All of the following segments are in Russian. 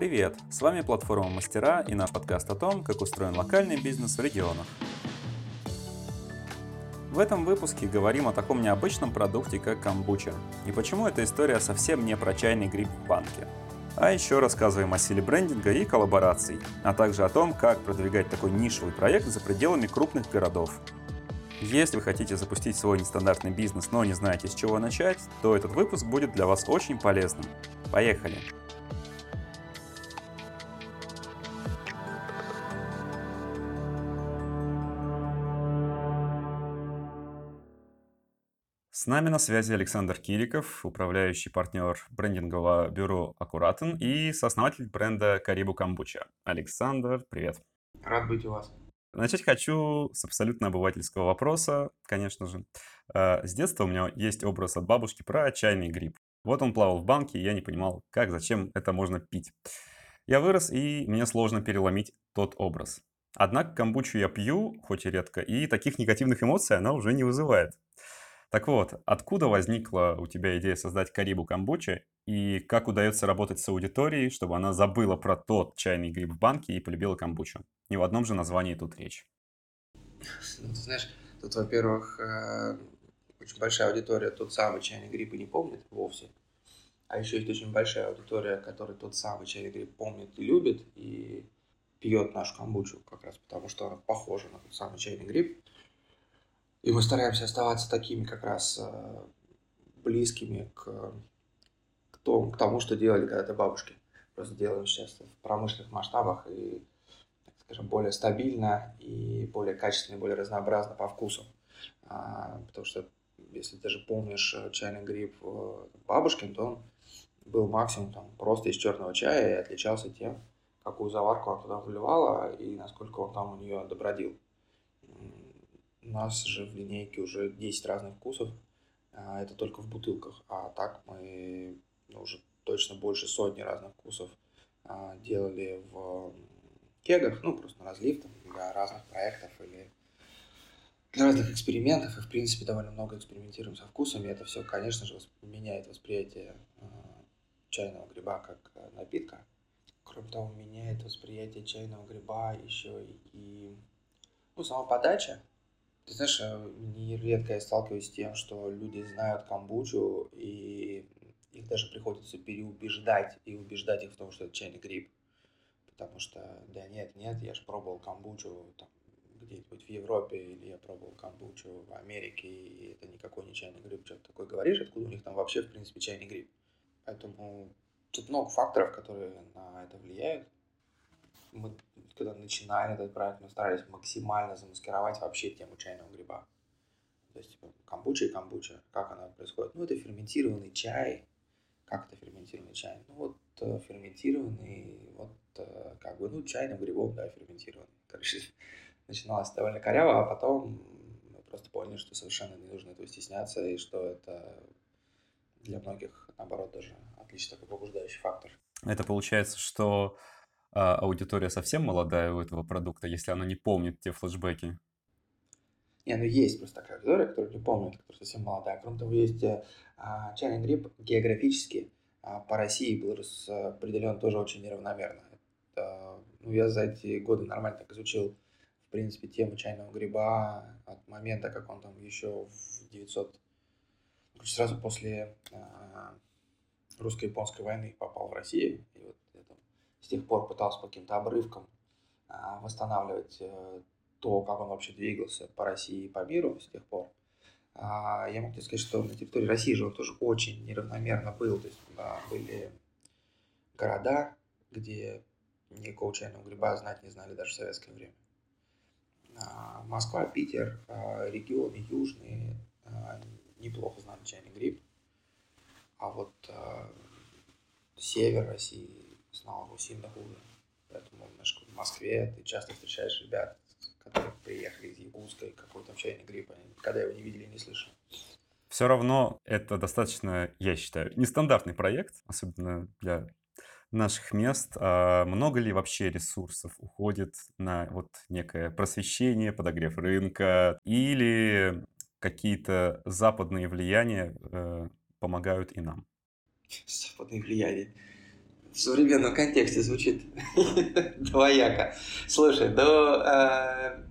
Привет! С вами платформа Мастера и наш подкаст о том, как устроен локальный бизнес в регионах. В этом выпуске говорим о таком необычном продукте, как камбуча, и почему эта история совсем не про чайный гриб в банке. А еще рассказываем о силе брендинга и коллабораций, а также о том, как продвигать такой нишевый проект за пределами крупных городов. Если вы хотите запустить свой нестандартный бизнес, но не знаете с чего начать, то этот выпуск будет для вас очень полезным. Поехали! С нами на связи Александр Кириков, управляющий партнер брендингового бюро «Аккуратен» и сооснователь бренда «Карибу Камбуча». Александр, привет. Рад быть у вас. Начать хочу с абсолютно обывательского вопроса, конечно же. Э, с детства у меня есть образ от бабушки про чайный гриб. Вот он плавал в банке, и я не понимал, как, зачем это можно пить. Я вырос, и мне сложно переломить тот образ. Однако камбучу я пью, хоть и редко, и таких негативных эмоций она уже не вызывает. Так вот, откуда возникла у тебя идея создать Карибу Камбуча и как удается работать с аудиторией, чтобы она забыла про тот чайный гриб в банке и полюбила камбучу? Не в одном же названии тут речь. Ну, знаешь, тут, во-первых, э, очень большая аудитория тот самый чайный гриб и не помнит вовсе. А еще есть очень большая аудитория, которая тот самый чайный гриб помнит и любит, и пьет нашу камбучу как раз потому, что она похожа на тот самый чайный гриб. И мы стараемся оставаться такими как раз э, близкими к, к, тому, к тому, что делали когда-то бабушки. Просто делаем сейчас в промышленных масштабах и, так скажем, более стабильно и более качественно, и более разнообразно по вкусу. А, потому что, если ты же помнишь э, чайный гриб э, бабушкин, то он был максимум там, просто из черного чая и отличался тем, какую заварку она туда вливала и насколько он там у нее добродил. У нас же в линейке уже 10 разных вкусов. А, это только в бутылках. А так мы ну, уже точно больше сотни разных вкусов а, делали в кегах, ну, просто на разлив там, для разных проектов или для разных экспериментов. И, в принципе, довольно много экспериментируем со вкусами. Это все, конечно же, меняет восприятие а, чайного гриба как напитка. Кроме того, меняет восприятие чайного гриба еще и ну, сама подача. Ты знаешь, э, нередко я сталкиваюсь с тем, что люди знают камбучу, и их даже приходится переубеждать и убеждать их в том, что это чайный гриб. Потому что, да нет, нет, я же пробовал камбучу там, где-нибудь в Европе, или я пробовал камбучу в Америке, и это никакой не чайный гриб. Что ты такое говоришь, откуда у них там вообще, в принципе, чайный гриб? Поэтому тут много факторов, которые на это влияют мы, когда начинали этот проект, мы старались максимально замаскировать вообще тему чайного гриба. То есть, типа, камбуча и камбуча, как она происходит? Ну, это ферментированный чай. Как это ферментированный чай? Ну, вот э, ферментированный, вот э, как бы, ну, чайным грибом, да, ферментированный. Короче, начиналось довольно коряво, а потом мы просто поняли, что совершенно не нужно этого стесняться, и что это для многих, наоборот, даже отличный такой побуждающий фактор. Это получается, что а аудитория совсем молодая у этого продукта, если она не помнит те флешбеки? Не, ну есть просто такая аудитория, которая не помнит, которая совсем молодая. Кроме того, есть э, а, гриб географически а, по России был распределен тоже очень неравномерно. Это, ну, я за эти годы нормально так изучил, в принципе, тему чайного гриба от момента, как он там еще в 900... Сразу после а, русско-японской войны попал в Россию. И вот с тех пор пытался по каким-то обрывкам а, восстанавливать э, то, как он вообще двигался по России и по миру с тех пор. А, я могу сказать, что на территории России же он тоже очень неравномерно был. То есть были города, где никакого чайного гриба знать не знали даже в советское время. А, Москва, Питер, регионы южные неплохо знали чайный гриб. А вот север России, знал его сильно хуже. Поэтому немножко в Москве ты часто встречаешь ребят, которые приехали из Якутска, и какой там чайный грипп, они никогда его не видели не слышали. Все равно это достаточно, я считаю, нестандартный проект, особенно для наших мест. А много ли вообще ресурсов уходит на вот некое просвещение, подогрев рынка или какие-то западные влияния э, помогают и нам? Западные влияния. В современном контексте звучит двояко. Слушай, да, э,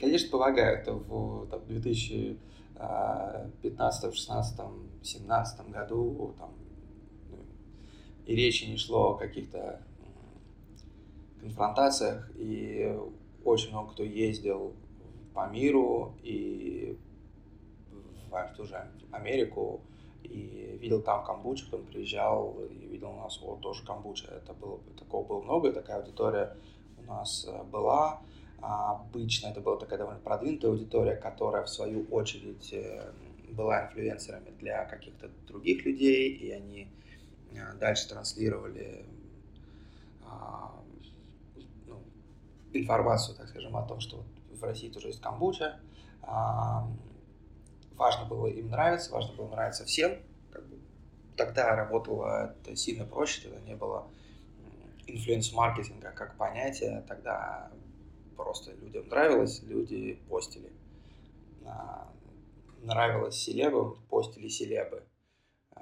конечно, помогают. В там, 2015, 16, 17 году там, ну, и речи не шло о каких-то конфронтациях, и очень много кто ездил по миру и в ту же Америку, и видел там камбучу, потом приезжал и видел у нас вот тоже камбуча. Это было, такого было много, и такая аудитория у нас э, была. А обычно это была такая довольно продвинутая аудитория, которая в свою очередь э, была инфлюенсерами для каких-то других людей, и они э, дальше транслировали а, ну, информацию, так скажем, о том, что в России тоже есть камбуча. Важно было им нравиться, важно было нравиться всем. Как бы, тогда работало это сильно проще, тогда не было инфлюенс-маркетинга как понятия, тогда просто людям нравилось, люди постили. Нравилось селебам, постили селебы. А,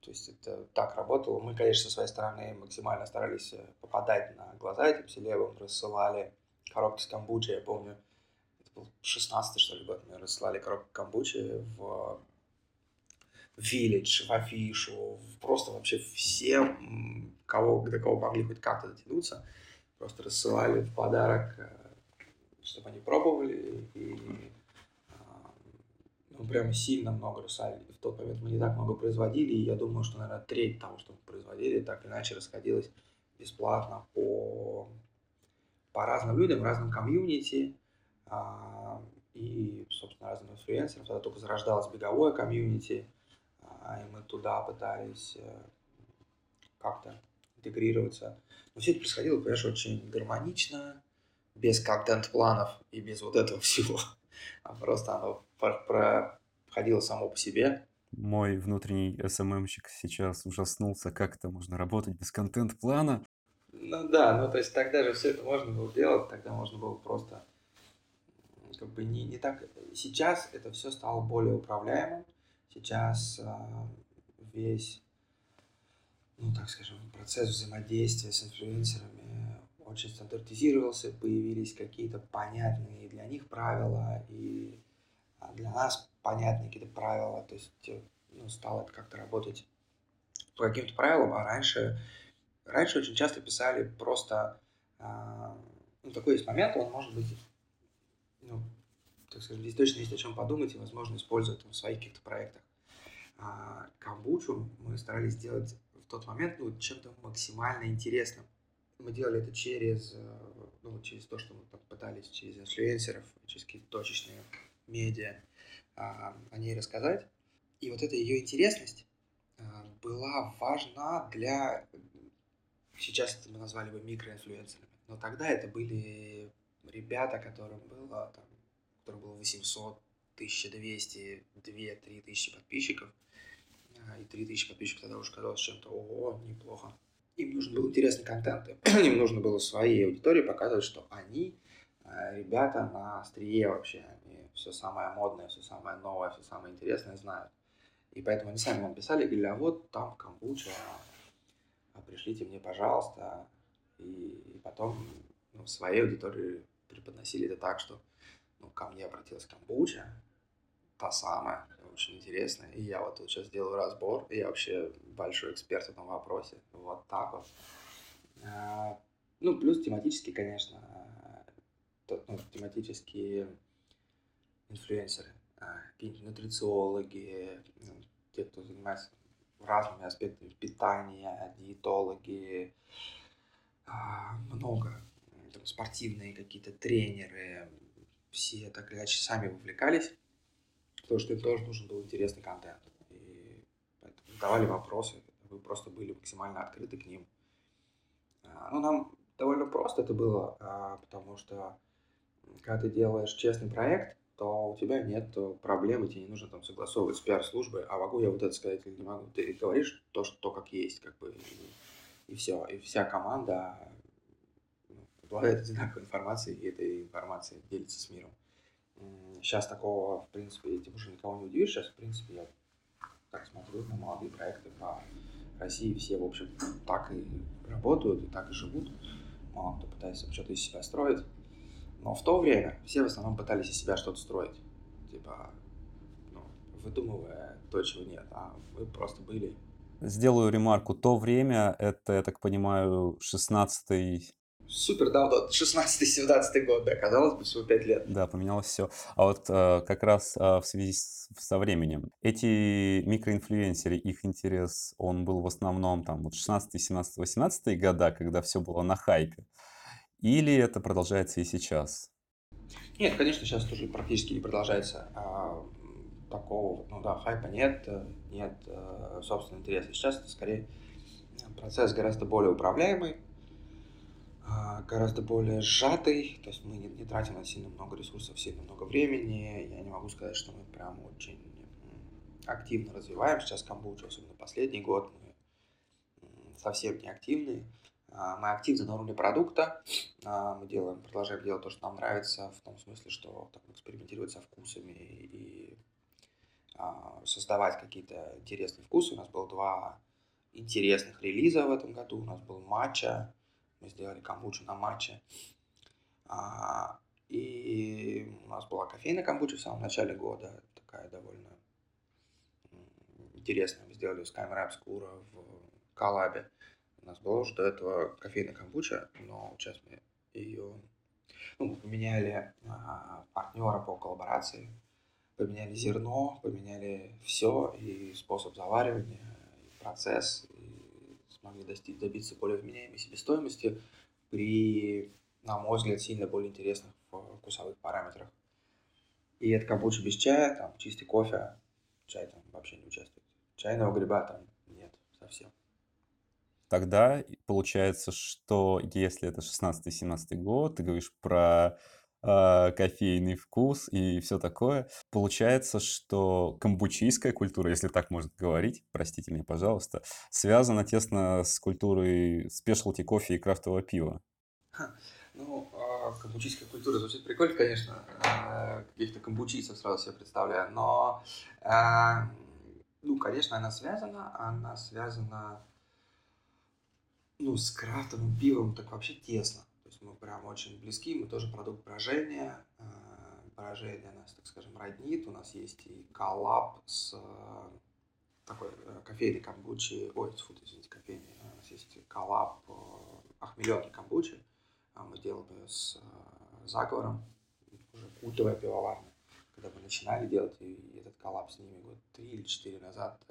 то есть это так работало. Мы, конечно, со своей стороны максимально старались попадать на глаза этим селебам, рассылали коробки с камбучи, я помню, был 16 что ли, год, мы рассылали коробку камбучи в Village, в Афишу, просто вообще всем, кого, до кого могли хоть как-то дотянуться, просто рассылали в подарок, э, чтобы они пробовали, и а, ну, прямо сильно много рассылали. В тот момент мы не так много производили, и я думаю, что, наверное, треть того, что мы производили, так или иначе расходилось бесплатно по, по разным людям, разным комьюнити, и, собственно, разным инфлюенсерам. Тогда только зарождалось беговое комьюнити, а, и мы туда пытались э, как-то интегрироваться. Но все это происходило, конечно, очень гармонично, без контент-планов и без вот этого всего. А просто оно проходило само по себе. Мой внутренний СММщик сейчас ужаснулся, как это можно работать без контент-плана. Ну да, ну то есть тогда же все это можно было делать, тогда можно было просто как бы не, не так... Сейчас это все стало более управляемым. Сейчас а, весь, ну так скажем, процесс взаимодействия с инфлюенсерами очень стандартизировался, появились какие-то понятные для них правила, и а, для нас понятные какие-то правила, то есть ну, стало это как-то работать по каким-то правилам, а раньше, раньше очень часто писали просто, а, ну, такой есть момент, он может быть ну, так сказать, здесь точно есть о чем подумать и, возможно, использовать в своих каких-то проектах. А камбучу мы старались сделать в тот момент ну, чем-то максимально интересным. Мы делали это через, э, ну, через то, что мы пытались через инфлюенсеров, через какие-то точечные медиа а, о ней рассказать. И вот эта ее интересность а, была важна для, сейчас это мы назвали бы микроинфлюенсерами, но тогда это были ребята, которым было, там, которым было 800, 1200, 2-3 тысячи подписчиков, а, и 3 тысячи подписчиков тогда уже казалось чем-то, ого, неплохо. Им нужен был интересный контент, им нужно было своей аудитории показывать, что они а, ребята на острие вообще, они все самое модное, все самое новое, все самое интересное знают. И поэтому они сами нам писали, говорили, а вот там камбуча, а пришлите мне, пожалуйста. И потом ну, своей аудитории преподносили это так, что ну, ко мне обратилась камбуча, та самая, очень интересная. И я вот тут сейчас делаю разбор, и я вообще большой эксперт в этом вопросе. Вот так вот. А, ну, плюс тематические, конечно, ну, тематические инфлюенсеры, а, какие-нибудь нутрициологи, ну, те, кто занимается разными аспектами питания, диетологи, а, много там, спортивные какие-то тренеры, все так или иначе сами вовлекались, потому что им тоже нужен был интересный контент. И поэтому задавали вопросы, вы просто были максимально открыты к ним. А, ну, нам довольно просто это было, а, потому что когда ты делаешь честный проект, то у тебя нет проблемы, тебе не нужно там согласовывать с пиар-службой, а могу я вот это сказать или не могу. Ты говоришь то, что то, как есть, как бы, и, и все. И вся команда обладает одинаковой информацией, и этой информацией делится с миром. Сейчас такого, в принципе, этим уже никого не удивишь. Сейчас, в принципе, я так смотрю на молодые проекты по России все, в общем, так и работают, и так и живут. Мало кто пытается что-то из себя строить. Но в то время все в основном пытались из себя что-то строить. Типа, ну, выдумывая то, чего нет. А мы просто были Сделаю ремарку. То время, это, я так понимаю, 16 Супер давно, 16-17 год, да, казалось бы, всего 5 лет. Да, поменялось все. А вот э, как раз э, в связи с, со временем, эти микроинфлюенсеры, их интерес, он был в основном там вот 16, 17, 18 года, когда все было на хайпе, или это продолжается и сейчас? Нет, конечно, сейчас тоже практически не продолжается. А, такого, ну да, хайпа нет, нет э, собственного интереса. Сейчас это скорее процесс гораздо более управляемый, гораздо более сжатый, то есть мы не, не тратим на сильно много ресурсов, сильно много времени. Я не могу сказать, что мы прям очень активно развиваем сейчас камбучу, особенно последний год мы совсем не активны. А, мы активны на уровне продукта, а, мы делаем, продолжаем делать то, что нам нравится, в том смысле, что так, экспериментировать со вкусами и создавать какие-то интересные вкусы. У нас было два интересных релиза в этом году. У нас был матча, мы сделали камбучу на матче. А, и у нас была кофейная камбуча в самом начале года, такая довольно интересная. Мы сделали с камерой обскура в коллабе. У нас была уже до этого кофейная камбуча, но сейчас мы ее ну, поменяли а, партнера по коллаборации, поменяли зерно, поменяли все, и способ заваривания, и процесс, смогли достичь, добиться более вменяемой себестоимости при, на мой взгляд, сильно более интересных вкусовых параметрах. И это камбуча без чая, там чистый кофе, чай там вообще не участвует. Чайного гриба там нет совсем. Тогда получается, что если это 16-17 год, ты говоришь про э, кофейный вкус и все такое. Получается, что камбучийская культура, если так можно говорить, простите меня, пожалуйста, связана тесно с культурой спешлти кофе и крафтового пива. Ну, а, камбучийская культура звучит прикольно, конечно. А, каких-то камбучийцев сразу себе представляю. Но, а, ну, конечно, она связана. Она связана ну, с крафтовым пивом так вообще тесно мы прям очень близки, мы тоже продукт брожения. Э, брожение нас, так скажем, роднит. У нас есть и collab с э, такой э, кофейной камбучи, ой, фу, извините, кофейной, у нас есть collab охмеленной камбучи, а мы делаем ее с Заговором, уже культовая пивоварня. Когда мы начинали делать и этот collab с ними год три или четыре назад,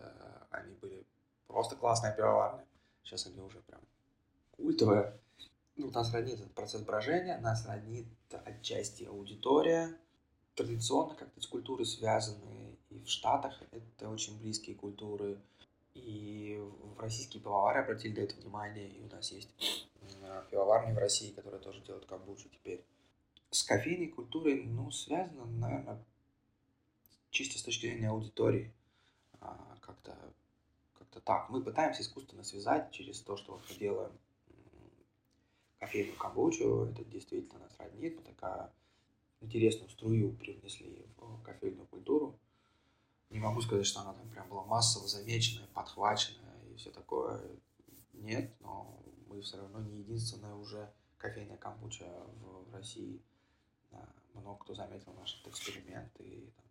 они были просто классная пивоварня. Сейчас они уже прям культовая ну, нас роднит этот процесс брожения, нас роднит отчасти аудитория. Традиционно как-то с культурой связаны и в Штатах это очень близкие культуры, и в российские пивовары обратили до этого внимание, и у нас есть пивоварни в России, которые тоже делают камбучу теперь. С кофейной культурой, ну, связано, наверное, чисто с точки зрения аудитории. А, как-то как так. Мы пытаемся искусственно связать через то, что мы делаем кофейную камбучу, это действительно нас роднит, мы такая интересную струю привнесли в кофейную культуру. Не могу сказать, что она там прям была массово замеченная, подхваченная и все такое. Нет, но мы все равно не единственная уже кофейная камбуча в, России. Много кто заметил наш эксперимент и там,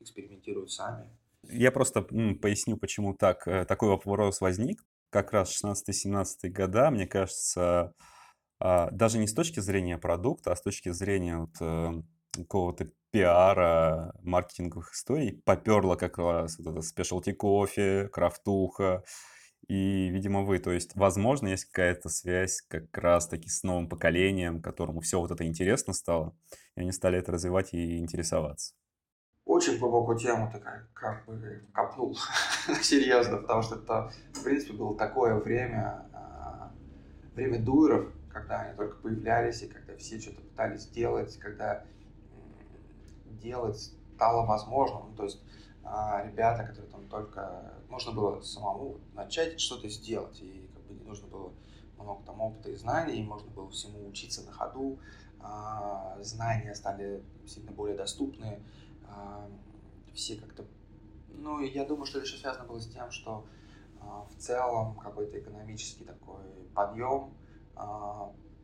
экспериментируют сами. Я просто поясню, почему так, э, такой вопрос возник как раз 16-17 года, мне кажется, а, даже не с точки зрения продукта, а с точки зрения вот э, какого-то пиара, маркетинговых историй, поперло как раз вот это спешлти кофе, крафтуха, и, видимо, вы. То есть, возможно, есть какая-то связь как раз-таки с новым поколением, которому все вот это интересно стало, и они стали это развивать и интересоваться очень глубокую тему ты как, бы копнул серьезно, потому что это, в принципе, было такое время, а, время дуэров, когда они только появлялись, и когда все что-то пытались делать, когда делать стало возможным. То есть а, ребята, которые там только... Можно было самому начать что-то сделать, и как бы не нужно было много там опыта и знаний, и можно было всему учиться на ходу, а, знания стали сильно более доступны, все как-то... Ну, я думаю, что это еще связано было с тем, что э, в целом какой-то экономический такой подъем,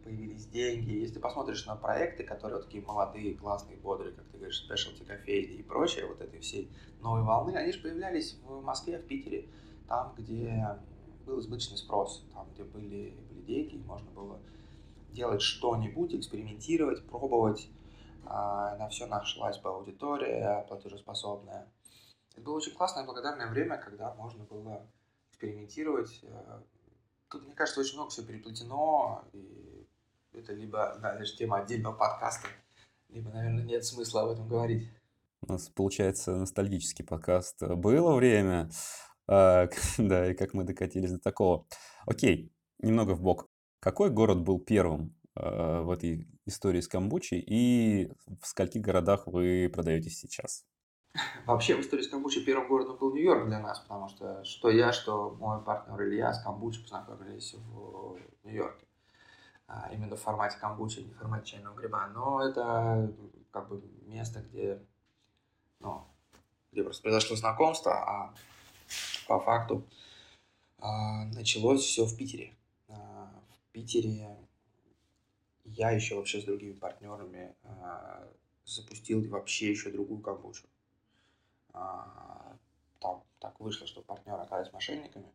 появились деньги. Если ты посмотришь на проекты, которые вот такие молодые, классные, бодрые, как ты говоришь, Specialty кофейни и прочее, вот этой всей новой волны, они же появлялись в Москве, в Питере, там, где был избыточный спрос, там, где были, были деньги, можно было делать что-нибудь, экспериментировать, пробовать. А, на все нашлась бы аудитория платежеспособная. Это было очень классное, благодарное время, когда можно было экспериментировать. Э, тут, мне кажется, очень много всего переплетено, и это либо, знаешь, тема отдельного подкаста, либо, наверное, нет смысла об этом говорить. У нас получается ностальгический подкаст. Было время, а, да, и как мы докатились до такого. Окей, немного в бок. Какой город был первым в этой истории с камбучей и в скольких городах вы продаетесь сейчас? Вообще, в истории с камбучей первым городом был Нью-Йорк для нас, потому что что я, что мой партнер Илья с камбучей познакомились в Нью-Йорке. А, именно в формате камбучи, не в формате чайного гриба. Но это как бы место, где, ну, где просто произошло знакомство, а по факту а, началось все в Питере. А, в Питере я еще вообще с другими партнерами а, запустил вообще еще другую камбучу. А, там так вышло, что партнеры оказались мошенниками.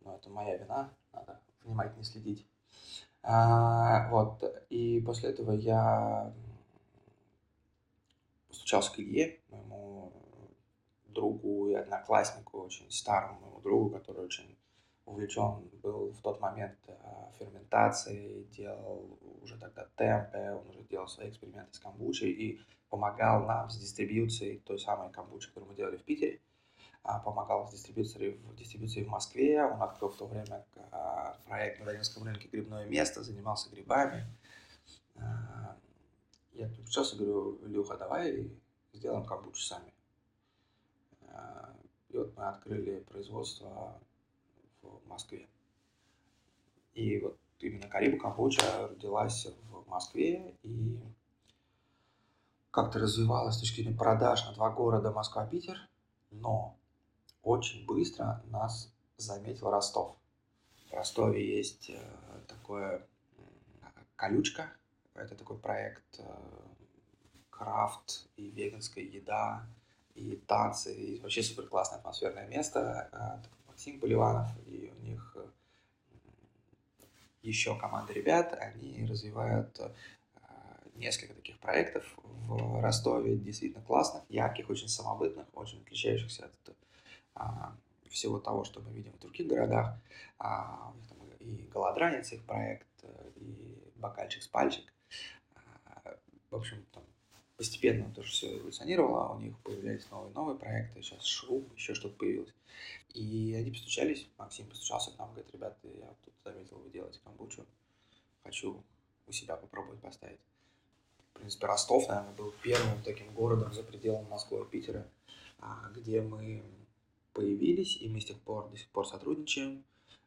Но это моя вина, надо внимательно следить. А, вот, и после этого я постучался к Илье, моему другу и однокласснику, очень старому моему другу, который очень увлечен был в тот момент э, ферментацией, делал уже тогда темпы, он уже делал свои эксперименты с камбучей и помогал нам с дистрибьюцией той самой камбучи, которую мы делали в Питере, а, помогал с дистрибьюцией в, дистрибьюции в Москве, он открыл в то время а, проект на Ленинском рынке «Грибное место», занимался грибами. А, я сейчас говорю, Илюха, давай сделаем камбучу сами. И вот мы открыли производство в Москве. И вот именно Карибу камбуча родилась в Москве и как-то развивалась с точки зрения продаж на два города Москва-Питер, но очень быстро нас заметил Ростов. В Ростове есть э, такое колючка, это такой проект э, крафт и веганская еда, и танцы, и вообще супер классное атмосферное место. Э, Максим Поливанов, и у них еще команда ребят, они развивают несколько таких проектов в Ростове, действительно классных, ярких, очень самобытных, очень отличающихся от а, всего того, что мы видим в других городах. А, у них там и голодранец их проект, и бокальчик с пальчик. А, в общем, там постепенно тоже все эволюционировало, у них появлялись новые новые проекты, сейчас Шруб, еще что-то появилось. И они постучались, Максим постучался к нам, говорит, ребята, я тут заметил, вы делаете камбучу, хочу у себя попробовать поставить. В принципе, Ростов, наверное, был первым таким городом за пределами Москвы и Питера, где мы появились, и мы с тех пор до сих пор сотрудничаем.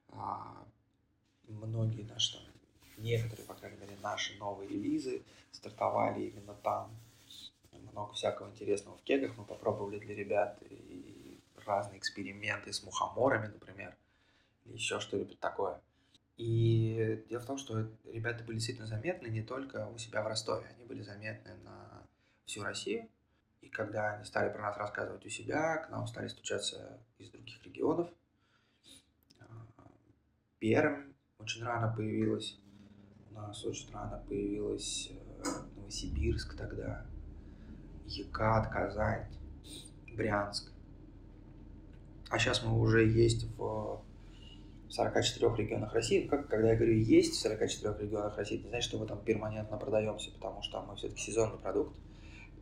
А, многие наши, там, некоторые, по крайней мере, наши новые релизы стартовали именно там. Много всякого интересного в кегах мы попробовали для ребят. И разные эксперименты с мухоморами, например, или еще что-нибудь такое. И дело в том, что ребята были действительно заметны не только у себя в Ростове, они были заметны на всю Россию. И когда они стали про нас рассказывать у себя, к нам стали стучаться из других регионов. А, Пермь очень рано появилась. У нас очень рано появилась э, Новосибирск тогда, Екат, Казань, Брянск. А сейчас мы уже есть в 44 регионах России. Как, когда я говорю «есть» в 44 регионах России, это не значит, что мы там перманентно продаемся, потому что мы все-таки сезонный продукт.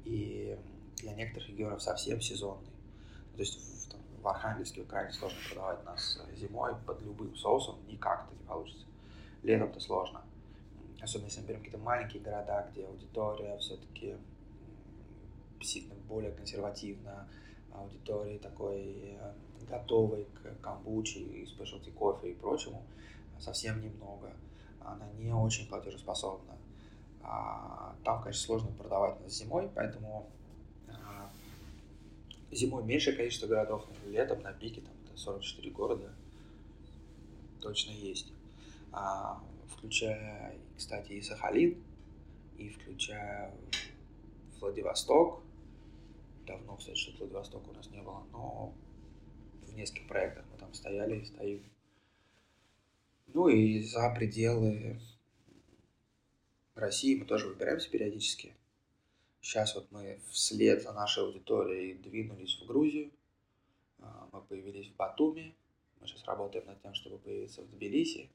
И для некоторых регионов совсем сезонный. То есть в, там, в Архангельске крайне сложно продавать нас зимой под любым соусом, никак-то не получится. Летом-то сложно. Особенно если мы берем какие-то маленькие города, где аудитория все-таки сильно более консервативна, аудитории такой э, готовой к камбуче и спешлти кофе и прочему совсем немного. Она не очень платежеспособна. А, там, конечно, сложно продавать нас зимой, поэтому Зимой меньшее количество городов, летом на пике там 44 города. точно есть. А, включая, кстати, и Сахалин, и включая Владивосток. Давно, кстати, что Владивосток у нас не было, но в нескольких проектах мы там стояли и стоим. Ну и за пределы России мы тоже выбираемся периодически. Сейчас вот мы вслед за нашей аудиторией двинулись в Грузию. А, мы появились в Батуми. Мы сейчас работаем над тем, чтобы появиться в Тбилиси.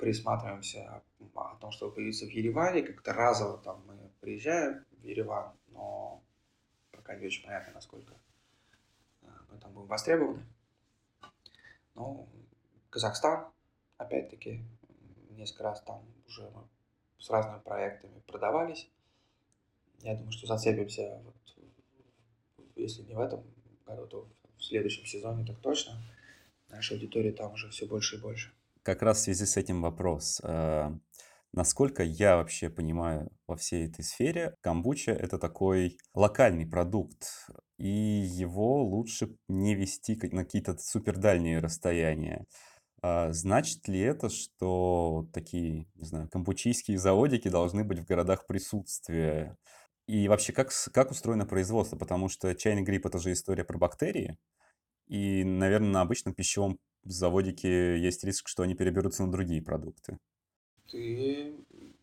Присматриваемся о том, чтобы появиться в Ереване. Как-то разово там мы приезжаем в Ереван, но пока не очень понятно, насколько а, мы там будем востребованы. Ну, Казахстан, опять-таки, несколько раз там уже мы с разными проектами продавались. Я думаю, что зацепимся, вот, если не в этом году, то в следующем сезоне так точно. Наша аудитория там уже все больше и больше. Как раз в связи с этим вопрос. Э, насколько я вообще понимаю во всей этой сфере, камбуча – это такой локальный продукт, и его лучше не вести на какие-то супердальние расстояния. А, значит ли это, что такие, не знаю, кампучийские заводики должны быть в городах присутствия? И вообще, как, как устроено производство? Потому что чайный гриб – это же история про бактерии. И, наверное, на обычном пищевом заводике есть риск, что они переберутся на другие продукты. Ты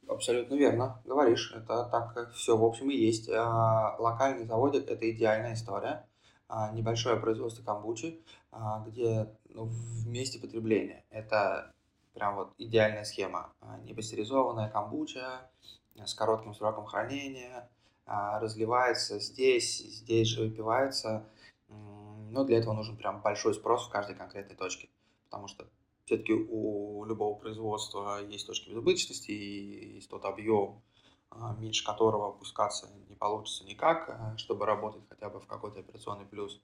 абсолютно верно говоришь. Это так все, в общем, и есть. А, локальный заводик – это идеальная история. А, небольшое производство камбучи, где ну, в месте потребления. Это прям вот идеальная схема. А, непастеризованная камбуча с коротким сроком хранения, а, разливается здесь, здесь же выпивается. Но для этого нужен прям большой спрос в каждой конкретной точке. Потому что все-таки у любого производства есть точки безубыточности, и есть тот объем, а, меньше которого опускаться не получится никак, чтобы работать хотя бы в какой-то операционный плюс.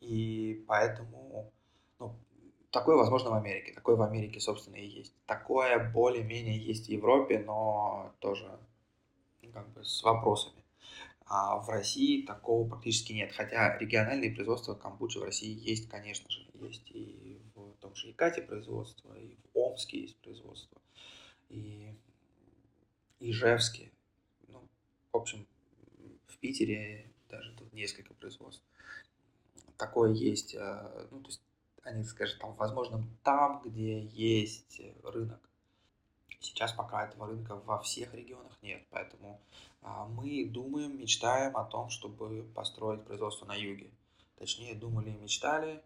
И поэтому ну, такое возможно в Америке. Такое в Америке, собственно, и есть. Такое более-менее есть в Европе, но тоже ну, как бы с вопросами. А в России такого практически нет. Хотя региональные производства камбучи в России есть, конечно же. Есть и в том же Якате производство, и в Омске есть производство, и Ижевске. Ну, в общем, в Питере даже тут несколько производств такое есть, э, ну, то есть они, скажем, там, возможно, там, где есть рынок. Сейчас пока этого рынка во всех регионах нет, поэтому а, мы думаем, мечтаем о том, чтобы построить производство на юге. Точнее, думали и мечтали,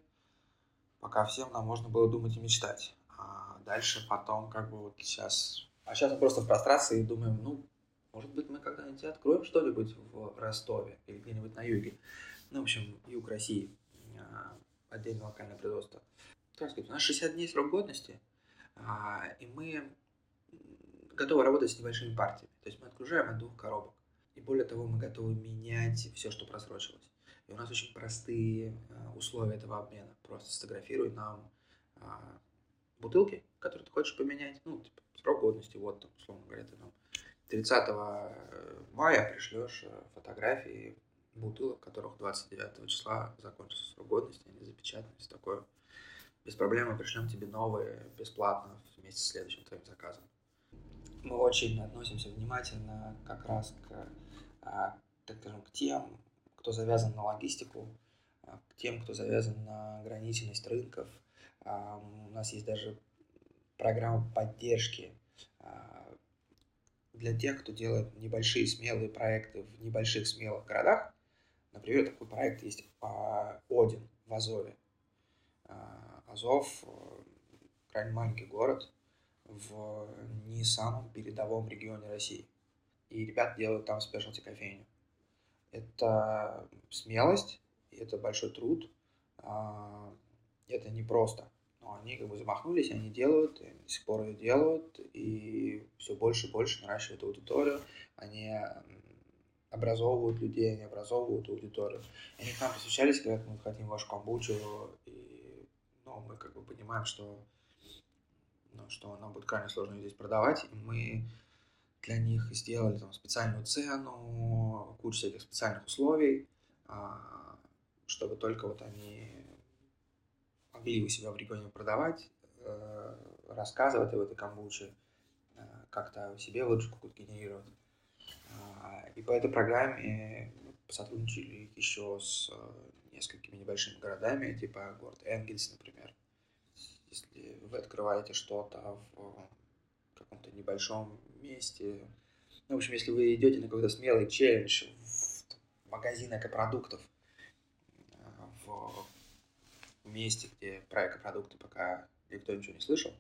пока всем нам можно было думать и мечтать. А дальше потом, как бы вот сейчас... А сейчас мы просто в прострации и думаем, ну, может быть, мы когда-нибудь откроем что-нибудь в Ростове или где-нибудь на юге. Ну, в общем, юг России отдельное локальное производство. Как сказать, у нас 60 дней срок годности, а, и мы готовы работать с небольшими партиями. То есть мы отгружаем от двух коробок. И более того, мы готовы менять все, что просрочилось. И у нас очень простые а, условия этого обмена. Просто сфотографируй нам а, бутылки, которые ты хочешь поменять. Ну, типа, срок годности, вот, там, условно говоря, ты нам 30 э, мая пришлешь э, фотографии бутылок, которых 29 числа закончится срок годности, они запечатаны, все такое. Без проблем мы пришлем тебе новые бесплатно вместе с следующим твоим заказом. Мы очень относимся внимательно как раз к, а, так скажем, к тем, кто завязан на логистику, а, к тем, кто завязан на ограниченность рынков. А, у нас есть даже программа поддержки для тех, кто делает небольшие смелые проекты в небольших смелых городах, Например, такой проект есть Один в Азове. Азов э, – крайне маленький город в не самом передовом регионе России. И ребята делают там спешлти кофейню. Это смелость, это большой труд, а, это непросто. Но они как бы замахнулись, они делают, и до сих пор ее делают, и все больше и больше наращивают аудиторию. Они образовывают людей, они образовывают аудиторию. Они к нам посвящались, когда мы хотим вашу камбучу, и ну, мы как бы понимаем, что, ну, что нам будет крайне сложно здесь продавать, и мы для них сделали там специальную цену, кучу всяких специальных условий, а, чтобы только вот они могли у себя в регионе продавать, э, рассказывать об этой камбуче, э, как-то в себе какую-то генерировать. А, и по этой программе сотрудничали еще с несколькими небольшими городами, типа город Энгельс, например. Вы открываете что-то в каком-то небольшом месте, ну, в общем, если вы идете на какой-то смелый челлендж в магазин экопродуктов, в месте, где про экопродукты пока никто ничего не слышал,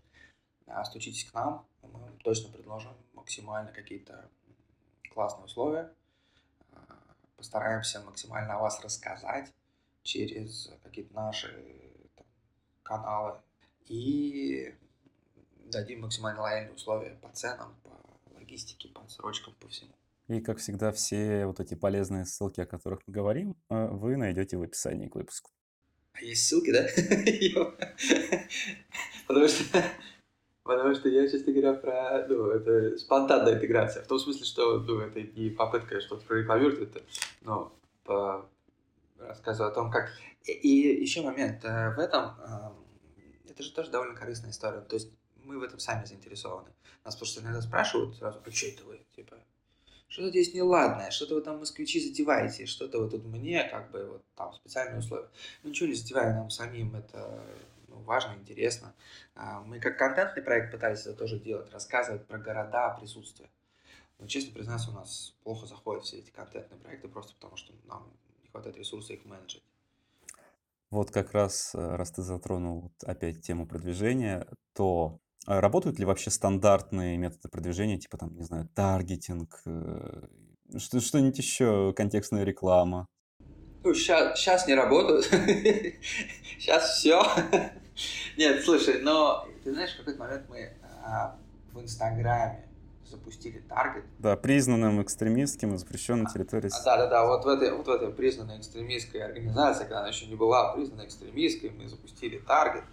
а стучитесь к нам, мы вам точно предложим максимально какие-то классные условия, постараемся максимально о вас рассказать через какие-то наши там, каналы и дадим максимально лояльные условия по ценам, по логистике, по срочкам, по всему. И, как всегда, все вот эти полезные ссылки, о которых мы говорим, э, вы найдете в описании к выпуску. А есть ссылки, да? Потому что, потому что я, честно говоря, про, ну, это спонтанная интеграция. В том смысле, что, ну, это не попытка что-то прорекламировать, это, ну, по... рассказываю о том, как... И еще момент. Э, в этом, э, это же тоже довольно корыстная история. То есть мы в этом сами заинтересованы. Нас просто иногда спрашивают сразу, а что это вы? Типа, что-то здесь неладное, что-то вы там москвичи задеваете, что-то вы тут мне, как бы, вот там специальные условия. Ну, ничего не задеваем, нам самим это ну, важно, интересно. А, мы как контентный проект пытались это тоже делать, рассказывать про города, присутствие. Но, честно признаться, у нас плохо заходят все эти контентные проекты, просто потому что нам не хватает ресурса их менеджить. Вот как раз, э, раз ты затронул вот опять тему продвижения, то а работают ли вообще стандартные методы продвижения, типа там, не знаю, таргетинг, э, что, что-нибудь еще, контекстная реклама? Ну, сейчас, не работают. сейчас все. Нет, слушай, но ты знаешь, в какой-то момент мы а, в Инстаграме запустили таргет. Да, признанным экстремистским и запрещенной территории. А, да, да, да, вот в этой, вот в этой признанной экстремистской организации, когда она еще не была признанной экстремистской, мы запустили таргет.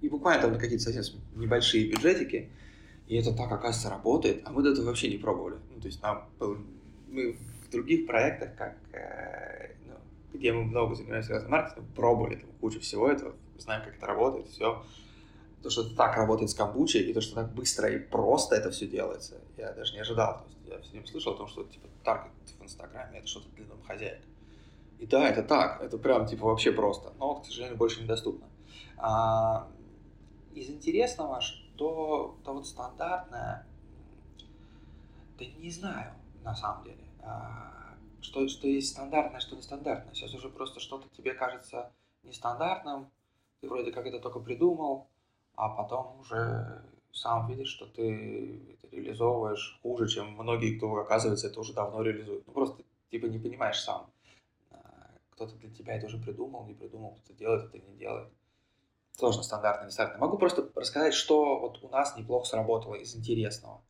И буквально там на какие-то совсем небольшие бюджетики. И это так, оказывается, работает. А мы до этого вообще не пробовали. Ну, то есть нам мы в других проектах, как, э, ну, где мы много занимаемся разным маркетингом, пробовали там кучу всего этого, знаем, как это работает, все. То, что так работает с камбучей, и то, что так быстро и просто это все делается, я даже не ожидал. То есть я все время слышал о том, что типа таргет в Инстаграме это что-то для домохозяек. И да, это так, это прям типа вообще просто, но, к сожалению, больше недоступно. А, из интересного, что то вот стандартное, да не знаю, на самом деле, а, что, что есть стандартное, что нестандартное. Сейчас уже просто что-то тебе кажется нестандартным, ты вроде как это только придумал, а потом уже сам видишь, что ты это реализовываешь хуже, чем многие, кто, оказывается, это уже давно реализует. Ну, просто типа не понимаешь сам. А, кто-то для тебя это уже придумал, не придумал, кто-то делает, это не делает сложно стандартно, нестандартно. Могу просто рассказать, что вот у нас неплохо сработало из интересного.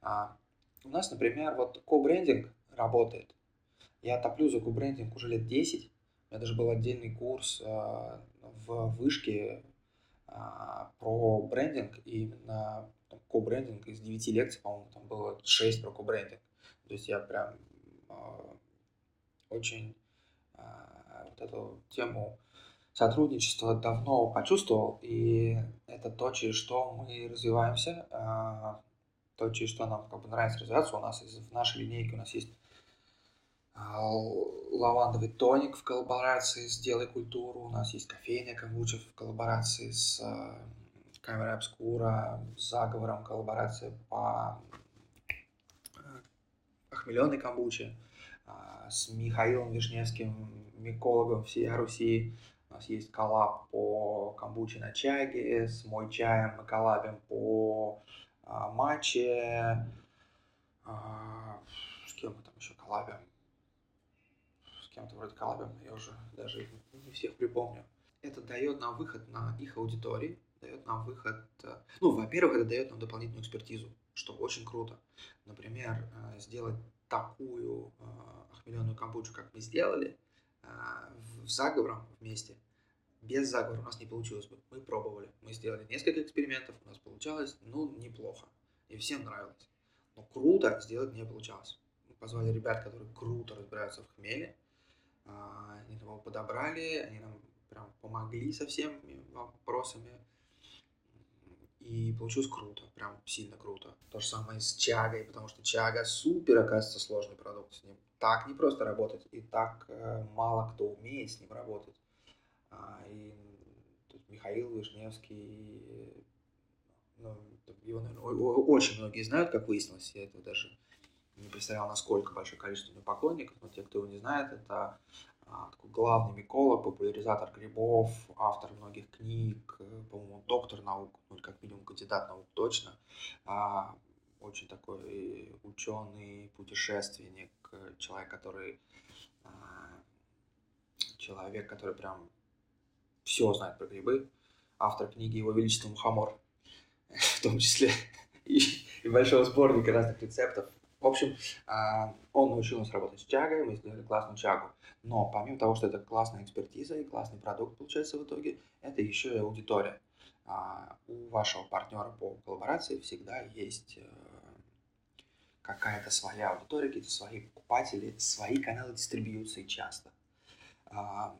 А, у нас, например, вот ко-брендинг работает. Я топлю за ко-брендинг уже лет 10. У меня даже был отдельный курс а, в вышке про брендинг, и именно ко-брендинг из 9 лекций, по-моему, там было 6 про ко-брендинг. То есть я прям а, очень а, вот эту тему сотрудничество давно почувствовал, и это то, через что мы развиваемся, а, то, через что нам как бы нравится развиваться. У нас в нашей линейке у нас есть а, лавандовый тоник в коллаборации с «Делай культуру», у нас есть кофейня камбуча в коллаборации с а, камерой обскура, с заговором коллаборация по охмеленной камбуче, с Михаилом Вишневским, микологом всей Руси, у нас есть коллаб по камбуче на чаге, с мой чаем мы коллабим по а, матче. А, с кем мы там еще коллабим? С кем-то вроде коллабим, я уже даже не всех припомню. Это дает нам выход на их аудитории, дает нам выход... Э, ну, во-первых, это дает нам дополнительную экспертизу, что очень круто. Например, э, сделать такую э, охмеленную камбучу, как мы сделали, в заговором вместе. Без заговора у нас не получилось бы. Мы пробовали. Мы сделали несколько экспериментов, у нас получалось, ну, неплохо. И всем нравилось. Но круто сделать не получалось. Мы позвали ребят, которые круто разбираются в хмеле. А, они его подобрали, они нам прям помогли со всеми вопросами. И получилось круто, прям сильно круто. То же самое с Чагой, потому что Чага супер, оказывается, сложный продукт. С ним так не просто работать, и так э, мало кто умеет с ним работать. А, и тут Михаил Вишневский, ну, его, наверное, очень многие знают, как выяснилось, я этого даже не представлял, насколько большое количество у него поклонников, но те, кто его не знает, это а, такой главный миколог, популяризатор грибов, автор многих книг, э, по-моему, доктор наук, ну как минимум кандидат наук точно, а, очень такой ученый, путешественник, человек, который а, человек, который прям все знает про грибы, автор книги Его Величество Мухомор, в том числе. И, и большого сборника разных рецептов в общем, а, он научил нас работать с чагой, мы сделали классную чагу. Но помимо того, что это классная экспертиза и классный продукт получается в итоге, это еще и аудитория. А, у вашего партнера по коллаборации всегда есть э, какая-то своя аудитория, какие-то свои покупатели, свои каналы дистрибьюции часто. А,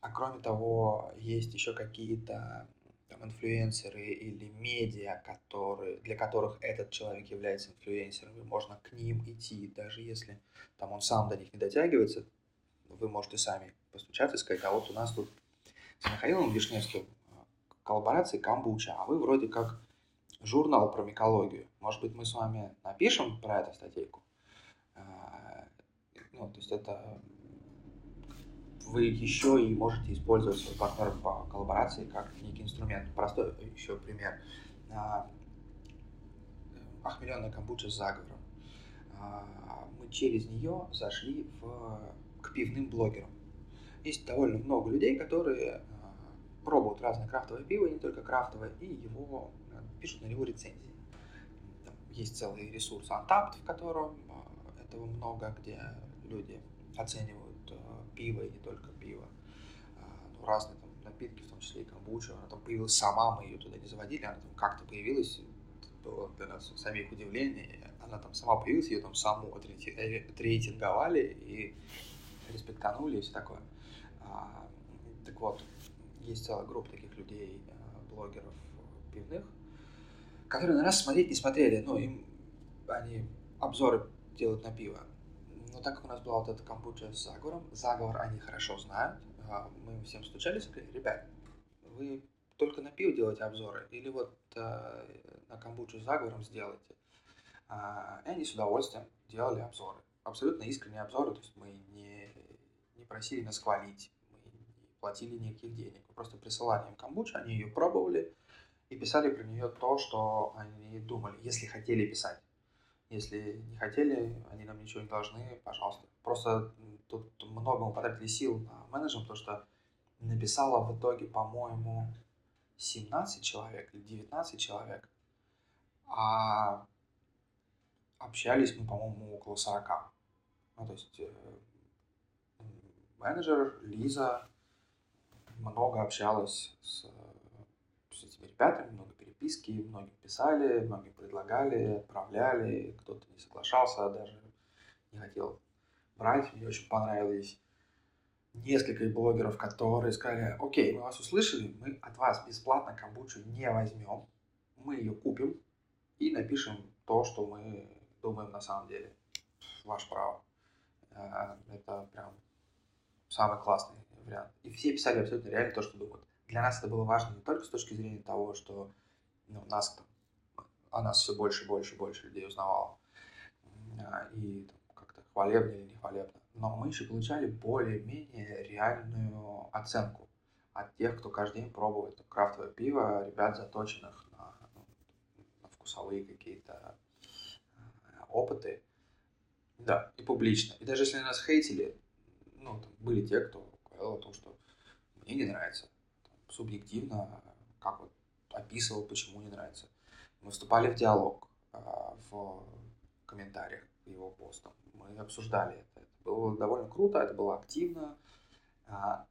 а кроме того, есть еще какие-то там, инфлюенсеры или медиа, которые, для которых этот человек является инфлюенсером, и можно к ним идти, даже если там он сам до них не дотягивается, вы можете сами постучаться и сказать, а вот у нас тут с Михаилом Вишневским а, коллаборации камбуча, а вы вроде как журнал про микологию. Может быть, мы с вами напишем про эту статейку? А, ну, то есть это вы еще и можете использовать свой партнер по коллаборации как некий инструмент. Простой еще пример. А, охмеленная камбуча с заговором. А, мы через нее зашли в, к пивным блогерам. Есть довольно много людей, которые а, пробуют разные крафтовые пиво, не только крафтовое, и его пишут на него рецензии. Там есть целый ресурс Untapped, в котором этого много, где люди оценивают пиво и не только пиво. А, ну, разные там напитки, в том числе и камбуча. Она там появилась сама, мы ее туда не заводили, она там как-то появилась, было для нас самих удивление. Она там сама появилась, ее там саму отрейтинговали и респектанули и все такое. А, так вот, есть целая группа таких людей, а, блогеров пивных, которые на нас смотреть не смотрели. Ну, им они обзоры делают на пиво но так как у нас была вот эта камбуча с заговором, заговор они хорошо знают, а, мы всем стучались и сказали, ребят, вы только на пиво делаете обзоры или вот э, на камбучу с заговором сделайте. А, и они с удовольствием делали обзоры. Абсолютно искренние обзоры, то есть мы не, не просили нас хвалить, мы не платили никаких денег. Мы просто присылали им камбучу, они ее пробовали и писали про нее то, что они думали, если хотели писать. Если не хотели, они нам ничего не должны, пожалуйста. Просто тут много мы потратили сил на менеджмент, потому что написала в итоге, по-моему, 17 человек или 19 человек, а общались мы, по-моему, около 40. Ну, то есть э, менеджер Лиза много общалась с, с этими ребятами, много переписки, многим писали, многим предлагали, отправляли, кто-то не соглашался, даже не хотел брать. Мне очень понравились несколько блогеров, которые сказали, окей, мы вас услышали, мы от вас бесплатно камбучу не возьмем, мы ее купим и напишем то, что мы думаем на самом деле. Ваше право. Э, это прям самый классный вариант. И все писали абсолютно реально то, что думают. Для нас это было важно не только с точки зрения того, что ну, нас о нас все больше больше больше людей узнавало. А, и как-то хвалебно или не хвалебно. Но мы еще получали более-менее реальную оценку от тех, кто каждый день пробует крафтовое пиво, ребят, заточенных на, ну, на вкусовые какие-то а, опыты. Да, и публично. И даже если нас хейтили, ну, там были те, кто говорил о том, что мне не нравится. Там, субъективно, как вот описывал, почему не нравится. Мы вступали в диалог а, в комментариях к его постам. Мы обсуждали это. Это было довольно круто, это было активно. А,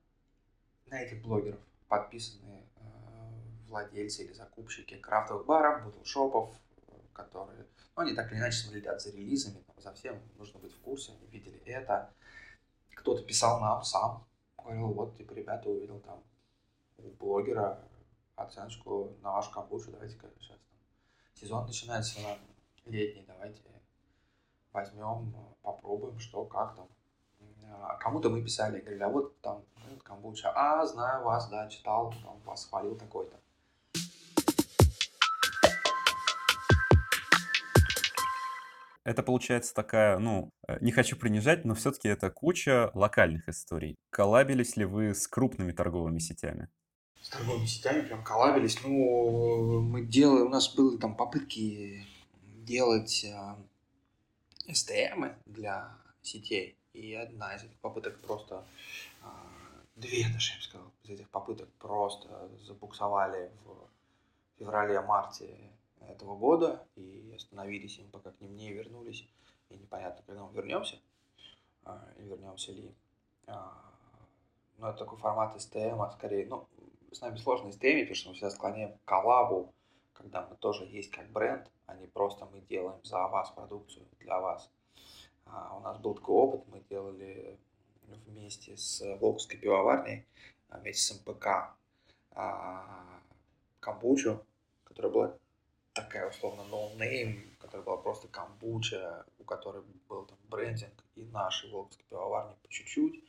на этих блогеров подписаны а, владельцы или закупщики крафтовых баров, бутлшопов, которые, ну, они так или иначе следят за релизами, там, за всем, нужно быть в курсе, они видели это. Кто-то писал нам сам, говорил, вот, типа, ребята, увидел там у блогера оценочку на вашу камбучу, давайте-ка сейчас там сезон начинается летний, давайте возьмем, попробуем, что, как там. А кому-то мы писали, говорили, а вот там ну, камбуча, а, знаю вас, да, читал, там, вас хвалил такой-то. Это получается такая, ну, э, не хочу принижать, но все-таки это куча локальных историй. Коллабились ли вы с крупными торговыми сетями? Торговыми сетями прям коллабились. Ну, мы делали, у нас были там попытки делать э, для сетей. И одна из этих попыток просто, э, две даже, я бы сказал, из этих попыток просто забуксовали в феврале-марте этого года и остановились им, пока к ним не вернулись. И непонятно, когда мы вернемся, и вернемся ли. А, но это такой формат STM, а скорее, ну, с нами сложно STM, потому что мы всегда склоняем к коллабу, когда мы тоже есть как бренд, а не просто мы делаем за вас продукцию для вас. А у нас был такой опыт, мы делали вместе с Волковской пивоварней, вместе с МПК, камбучу, которая была такая условно no-name, которая была просто камбуча, у которой был там брендинг и наши волковские пивоварни по чуть-чуть.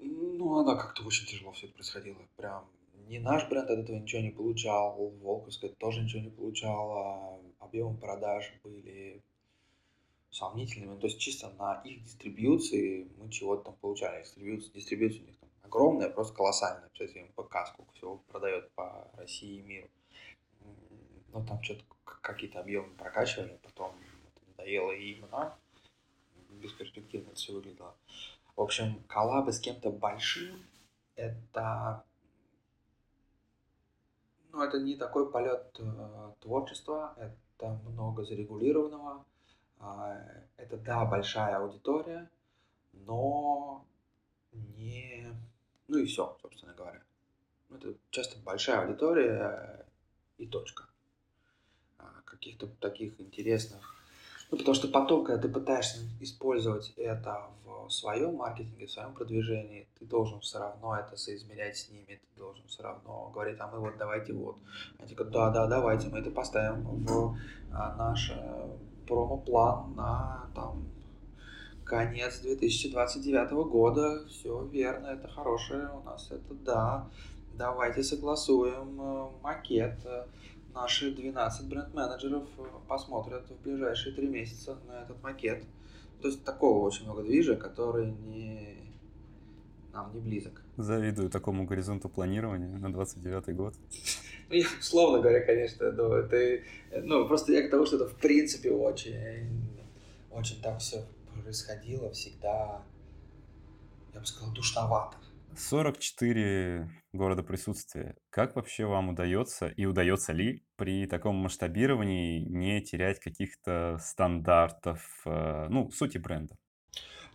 Ну, она как-то очень тяжело все это происходило. Прям не наш бренд от этого ничего не получал, Волковская тоже ничего не получала, объемы продаж были сомнительными. То есть чисто на их дистрибьюции мы чего-то там получали. Дистрибьюция, дистрибьюция у них там огромная, просто колоссальная. Представляете, МПК сколько всего продает по России и миру ну, там что-то какие-то объемы прокачивали, потом надоело и им, но бесперспективно это все выглядело. В общем, коллабы с кем-то большим, это ну, это не такой полет э, творчества, это много зарегулированного, э, это, да, большая аудитория, но не... Ну и все, собственно говоря. Это часто большая аудитория и точка каких-то таких интересных. Ну, потому что потом, когда ты пытаешься использовать это в своем маркетинге, в своем продвижении, ты должен все равно это соизмерять с ними, ты должен все равно говорить, а мы вот давайте вот. Они говорят, да, да, давайте, мы это поставим в а, наш э, промо-план на там конец 2029 года. Все верно, это хорошее у нас, это да. Давайте согласуем э, макет, наши 12 бренд-менеджеров э, посмотрят в ближайшие три месяца на этот макет. То есть такого очень много движа, который не... нам не близок. Завидую такому горизонту планирования на 29 год. Ну, я, условно говоря, конечно, но это, ну, просто я к тому, что это в принципе очень, очень так все происходило всегда, я бы сказал, душновато. 44 города присутствия. Как вообще вам удается и удается ли при таком масштабировании не терять каких-то стандартов, э, ну, сути бренда?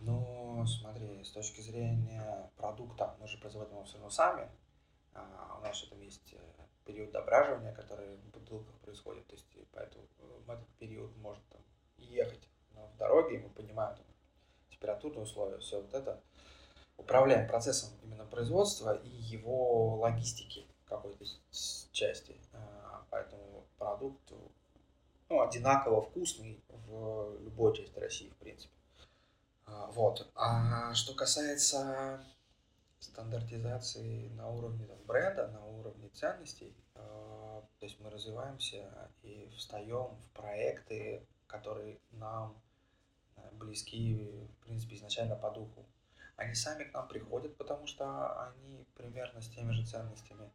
Ну, смотри, с точки зрения продукта, мы же производим его все равно сами. А у нас же там есть э, период дображивания, который в бутылках происходит. То есть поэтому в этот период может там, ехать в дороге, и мы понимаем там, температурные условия, все вот это управляем процессом именно производства и его логистики какой-то части. А, поэтому продукт ну, одинаково вкусный в любой части России, в принципе. А, вот. А что касается стандартизации на уровне там, бренда, на уровне ценностей, а, то есть мы развиваемся и встаем в проекты, которые нам э, близки, в принципе, изначально по духу они сами к нам приходят, потому что они примерно с теми же ценностями.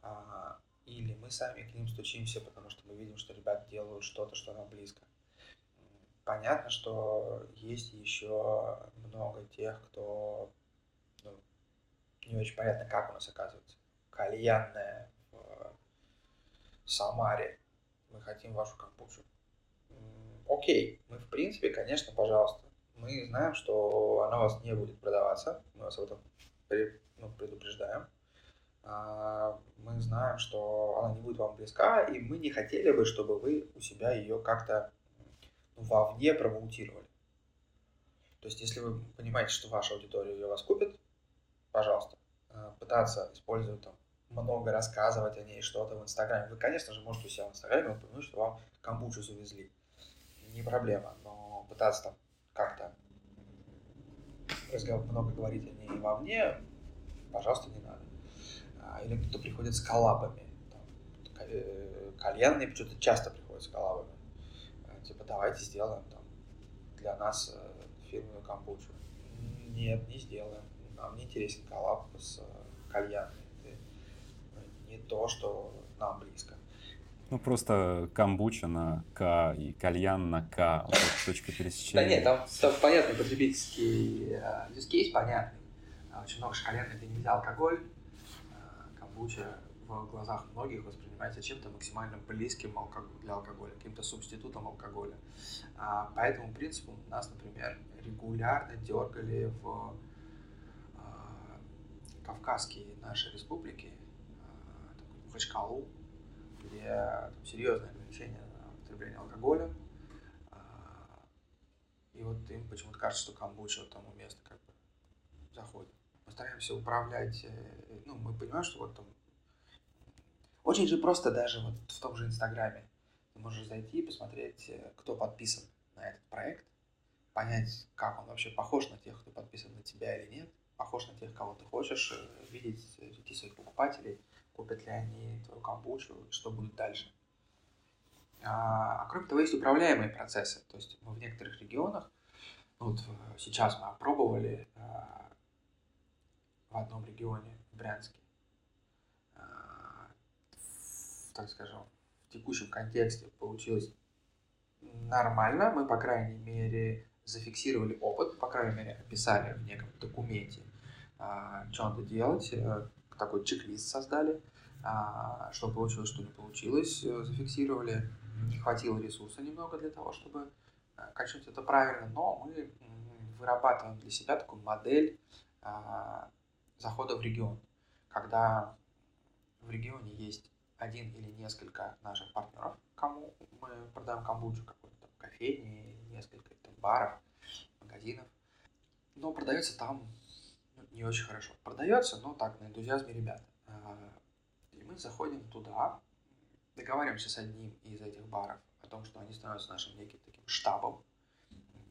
А, или мы сами к ним стучимся, потому что мы видим, что ребята делают что-то, что нам близко. Понятно, что есть еще много тех, кто ну, не очень понятно, как у нас оказывается. Кальянная в Самаре. Мы хотим вашу кампучу. Окей, мы в принципе, конечно, пожалуйста, мы знаем, что она у вас не будет продаваться, мы вас об этом ну, предупреждаем. А, мы знаем, что она не будет вам близка, и мы не хотели бы, чтобы вы у себя ее как-то ну, вовне промоутировали. То есть, если вы понимаете, что ваша аудитория ее вас купит, пожалуйста, э, пытаться использовать там много рассказывать о ней, что-то в Инстаграме. Вы, конечно же, можете у себя в Инстаграме упомянуть, что вам камбучу завезли. Не проблема, но пытаться там как-то много говорить о ней вовне, пожалуйста, не надо. А, или кто-то приходит с коллабами. Там, э, кальянные почему-то часто приходят с коллабами. А, типа, давайте сделаем там для нас э, фирменную камбучу. Нет, не сделаем. Нам не интересен коллаб с э, кальянной. Это не то, что нам близко. Ну, просто камбуча на К и кальян на К, вот точка пересечения. Да нет, там, там понятный потребительский case, понятный. Очень много шоколадных, это нельзя алкоголь. Камбуча в глазах многих воспринимается чем-то максимально близким для алкоголя, каким-то субститутом алкоголя. А, по этому принципу нас, например, регулярно дергали в а, кавказские наши республики, Махачкалу, где там, серьезное ограничение на потребление алкоголя. И вот им почему-то кажется, что камбуча вот тому место как бы заходит. Стараемся управлять, э, ну, мы понимаем, что вот там очень же просто даже вот в том же Инстаграме. Ты можешь зайти и посмотреть, э, кто подписан на этот проект, понять, как он вообще похож на тех, кто подписан на тебя или нет, похож на тех, кого ты хочешь, э, видеть среди своих покупателей, купят ли они твою камбучу, что будет дальше. А, а кроме того, есть управляемые процессы. То есть мы в некоторых регионах, ну вот сейчас мы опробовали а, в одном регионе, в Брянске, так скажем, в текущем контексте получилось нормально. Мы, по крайней мере, зафиксировали опыт, по крайней мере, описали в неком документе, а, что надо делать, э, такой чек-лист создали, а, что получилось, что не получилось, э, зафиксировали. Не хватило ресурса немного для того, чтобы э, качать это правильно, но мы вырабатываем для себя такую модель а, захода в регион, когда в регионе есть один или несколько наших партнеров, кому мы продаем камбучу, какой-то там кофейни, несколько там, баров, магазинов. Но продается там не очень хорошо. Продается, но так, на энтузиазме ребят. А, и мы заходим туда, договариваемся с одним из этих баров о том, что они становятся нашим неким таким штабом.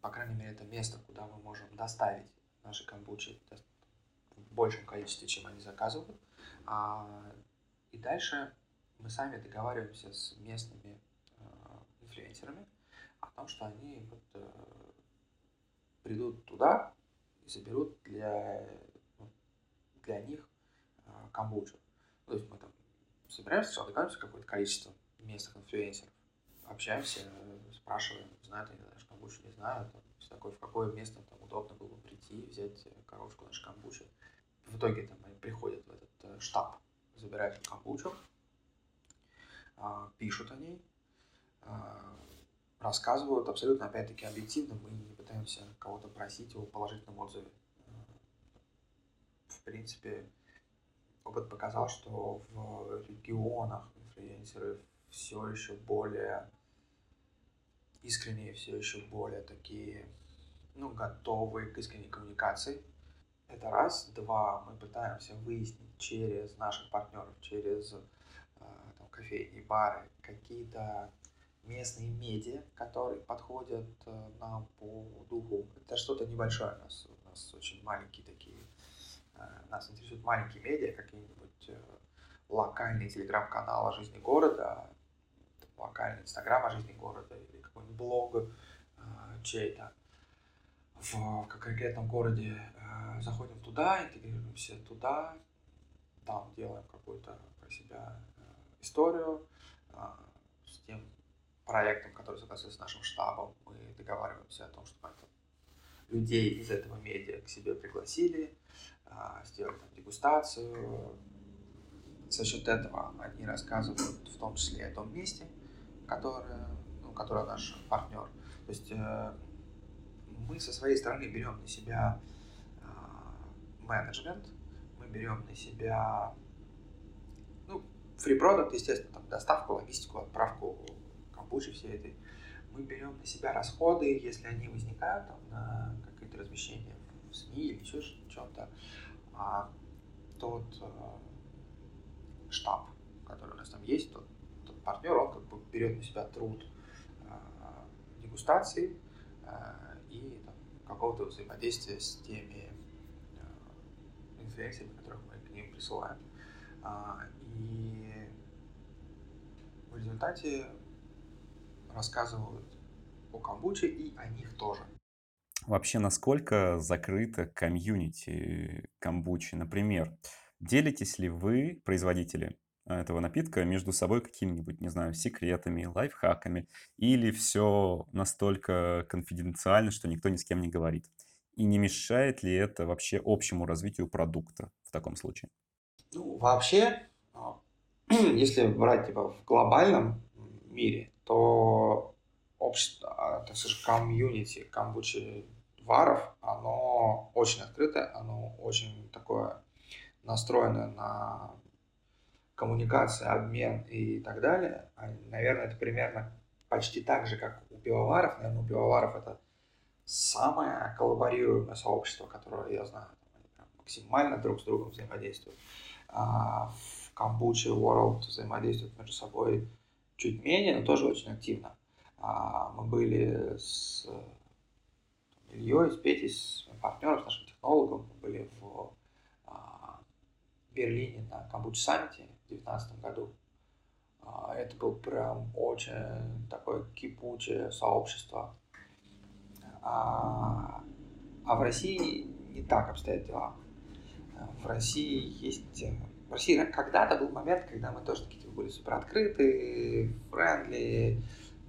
По крайней мере, это место, куда мы можем доставить наши камбучи в большем количестве, чем они заказывают. А, и дальше мы сами договариваемся с местными э, инфлюенсерами о том, что они вот, э, придут туда и заберут для, для них э, камбучу. То есть мы там собираемся, договариваемся какое-то количество местных инфлюенсеров, общаемся, спрашиваем, знают они наш камбучу, не знают, там, такое, в какое место там удобно было бы прийти, взять коробочку нашей камбучи. В итоге там они приходят в этот э, штаб, забирают камбучу, а, пишут о ней, а, рассказывают абсолютно, опять-таки, объективно. Мы не пытаемся кого-то просить о положительном отзыве. Принципе, опыт показал, что в регионах инфлюенсеры все еще более искренние, все еще более такие, ну, готовые к искренней коммуникации. Это раз. Два, мы пытаемся выяснить через наших партнеров, через кофейни, бары, какие-то местные медиа, которые подходят э, нам по духу. Это что-то небольшое у нас. У нас очень маленькие такие. Э, нас интересуют маленькие медиа, какие-нибудь э, локальные телеграм-каналы о жизни города, локальный инстаграм о жизни города или какой-нибудь блог чей-то в конкретном городе. Заходим туда, интегрируемся туда, там делаем какую-то про себя историю с тем проектом, который согласился с нашим штабом. Мы договариваемся о том, что это людей из этого медиа к себе пригласили, сделали там дегустацию. За счет этого они рассказывают в том числе о том месте, которое, ну, которое наш партнер. То есть э, мы со своей стороны берем на себя а, менеджмент, мы берем на себя Free Product, естественно, там, доставку, логистику, отправку камбучи всей этой. Мы берем на себя расходы, если они возникают там, на какие-то размещения в СМИ или еще чем-то. А тот э, штаб, который у нас там есть, тот, тот партнер, он как бы берет на себя труд э, дегустации э, и там, какого-то взаимодействия с теми э, инфекциями, которых мы к ним присылаем. А, и в результате рассказывают о камбуче и о них тоже. Вообще, насколько закрыто комьюнити камбучи? Например, делитесь ли вы, производители этого напитка, между собой какими-нибудь, не знаю, секретами, лайфхаками, или все настолько конфиденциально, что никто ни с кем не говорит? И не мешает ли это вообще общему развитию продукта в таком случае? Ну, вообще, а, если брать типа в глобальном мире, то общество, а, так сказать, комьюнити камбучи варов, оно очень открытое, оно очень такое настроено на коммуникации, обмен и так далее. А, наверное, это примерно почти так же, как у пивоваров. Наверное, у пивоваров это самое коллаборируемое сообщество, которое я знаю. Максимально друг с другом взаимодействуют. А в Камбуче World взаимодействуют между собой чуть менее, но тоже очень активно. А мы были с Ильей, с Петей, с партнером, с нашим технологом, мы были в а, Берлине на Камбуче саммите в 2019 году. А, это был прям очень такое кипучее сообщество. А, а в России не так обстоят дела. В России есть... В России когда-то был момент, когда мы тоже такие типа, были супер открыты, френдли,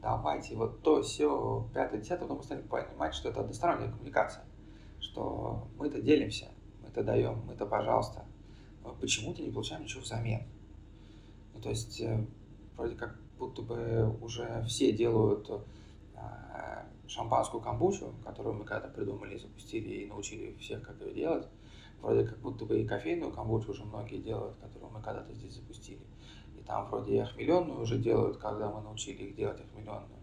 давайте вот то, все, пятое, десятое, потом мы стали понимать, что это односторонняя коммуникация, что мы-то делимся, мы-то даем, мы-то пожалуйста, но почему-то не получаем ничего взамен. Ну, то есть, э, вроде как будто бы уже все делают э, шампанскую камбучу, которую мы когда-то придумали, запустили и научили всех, как ее делать. Вроде как будто бы и кофейную камбучу уже многие делают, которую мы когда-то здесь запустили там вроде и ахмеленную уже делают, когда мы научили их делать ахмеленную.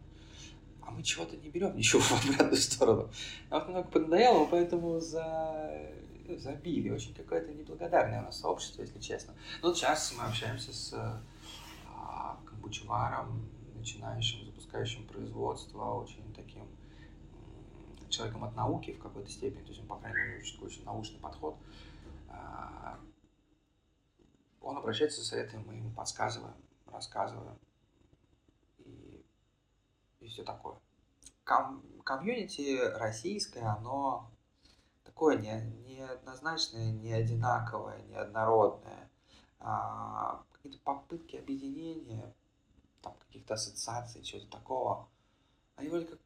А мы чего-то не берем ничего в обратную сторону. Нам немного поднадоело, поэтому за... забили. Очень какое-то неблагодарное у нас сообщество, если честно. Но вот сейчас мы общаемся с а, начинающим, запускающим производство, очень таким человеком от науки в какой-то степени, то есть он, по крайней мере, очень, очень научный подход. А, он обращается за советом, мы ему подсказываем, рассказываем и, и все такое. Ком комьюнити российское, оно такое не, неоднозначное, не одинаковое, неоднородное. А, какие-то попытки объединения, там, каких-то ассоциаций, чего-то такого, они вроде как